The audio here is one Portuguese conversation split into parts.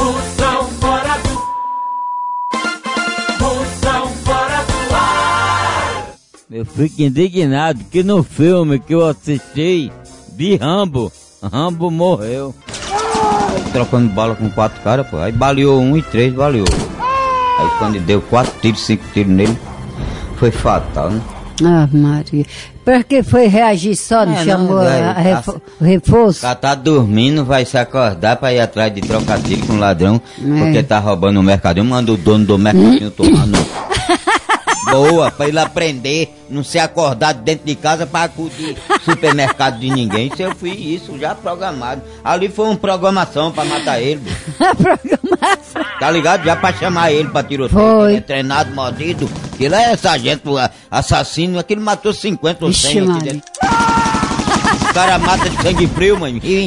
Moção fora do. Moção fora do ar. Eu fico indignado que no filme que eu assisti de Rambo, Rambo morreu. Trocando bala com quatro caras, pô. Aí baleou um e três baleou. Aí quando deu quatro tiros, cinco tiros nele, foi fatal, né? Ah, Maria. Pra que foi reagir só? Não É, não, chamou velho, a tá- o reforço? O cara tá dormindo, vai se acordar pra ir atrás de trocar tiro com ladrão, É. porque tá roubando o mercadinho, manda o dono do mercadinho tomar no. Boa, pra ele aprender, não ser acordado dentro de casa pra acudir supermercado de ninguém. Isso eu fiz isso já programado. Ali foi uma programação pra matar ele. Programação. Tá ligado? Já pra chamar ele pra tiroteio. Foi. Ele é treinado, mordido. Ele é sargento assassino, aquele matou 50 ou 100 Vixe, aqui dentro. O cara mata de sangue frio,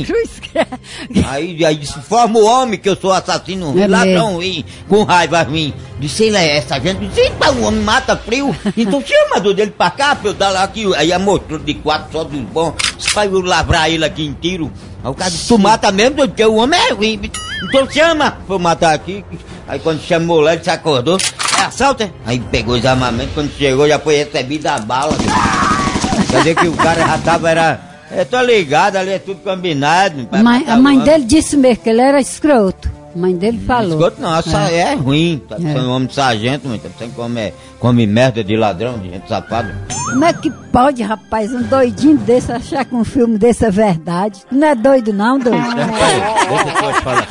Cruz credo. Aí, aí se forma o homem que eu sou assassino ruim, É ladrão ruim, com raiva ruim. Disse ele é essa gente. Disse, "Eita, o homem mata frio. Então chama do dele pra cá pra eu dar lá aqui. Aí a mostrou de quatro só dos bons. Pra eu lavrar ele aqui em tiro. Aí o cara disse, tu mata mesmo, porque o homem é ruim. Então chama pra eu matar aqui. Aí quando chamou lá, ele se acordou. É assalto, é? Aí pegou os armamentos, quando chegou já foi recebido a bala. Quer dizer que o cara já tava, era... Eu tô ligado, ali é tudo combinado. Mãe- a mãe dele disse mesmo que ele era escroto. A mãe dele falou. Esgoto não, essa é, ruim. Tá sendo homem de sargento, mas você come, come merda de ladrão, de gente safada. Como é que pode, rapaz, um doidinho desse achar que um filme desse é verdade? Não é doido não, doido? Deixa eu falar.